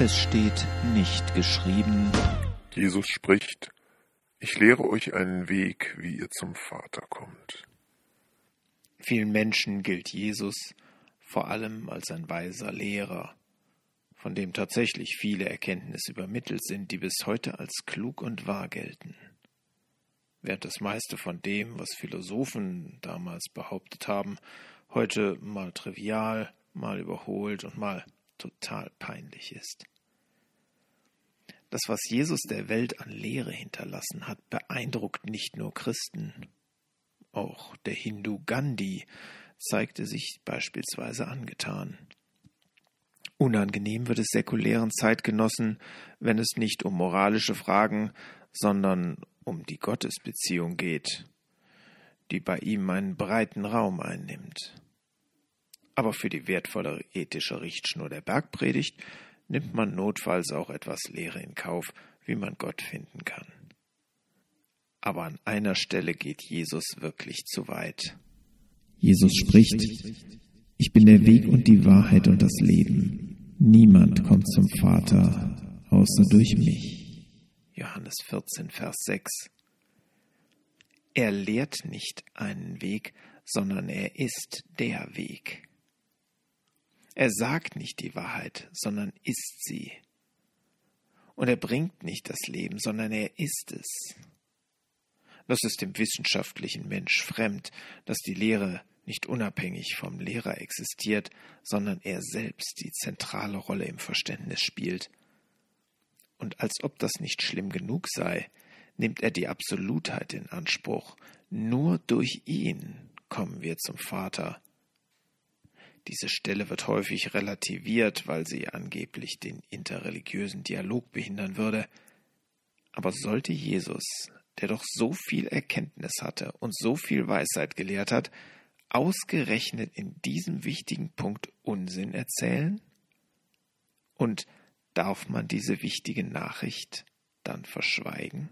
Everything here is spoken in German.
Es steht nicht geschrieben. Jesus spricht, ich lehre euch einen Weg, wie ihr zum Vater kommt. Vielen Menschen gilt Jesus vor allem als ein weiser Lehrer, von dem tatsächlich viele Erkenntnisse übermittelt sind, die bis heute als klug und wahr gelten. Während das meiste von dem, was Philosophen damals behauptet haben, heute mal trivial, mal überholt und mal total peinlich ist. Das, was Jesus der Welt an Lehre hinterlassen hat, beeindruckt nicht nur Christen. Auch der Hindu Gandhi zeigte sich beispielsweise angetan. Unangenehm wird es säkulären Zeitgenossen, wenn es nicht um moralische Fragen, sondern um die Gottesbeziehung geht, die bei ihm einen breiten Raum einnimmt. Aber für die wertvolle ethische Richtschnur der Bergpredigt nimmt man notfalls auch etwas Lehre in Kauf, wie man Gott finden kann. Aber an einer Stelle geht Jesus wirklich zu weit. Jesus spricht, ich bin der Weg und die Wahrheit und das Leben. Niemand kommt zum Vater außer durch mich. Johannes 14, Vers 6. Er lehrt nicht einen Weg, sondern er ist der Weg. Er sagt nicht die Wahrheit, sondern ist sie. Und er bringt nicht das Leben, sondern er ist es. Das ist dem wissenschaftlichen Mensch fremd, dass die Lehre nicht unabhängig vom Lehrer existiert, sondern er selbst die zentrale Rolle im Verständnis spielt. Und als ob das nicht schlimm genug sei, nimmt er die Absolutheit in Anspruch. Nur durch ihn kommen wir zum Vater. Diese Stelle wird häufig relativiert, weil sie angeblich den interreligiösen Dialog behindern würde. Aber sollte Jesus, der doch so viel Erkenntnis hatte und so viel Weisheit gelehrt hat, ausgerechnet in diesem wichtigen Punkt Unsinn erzählen? Und darf man diese wichtige Nachricht dann verschweigen?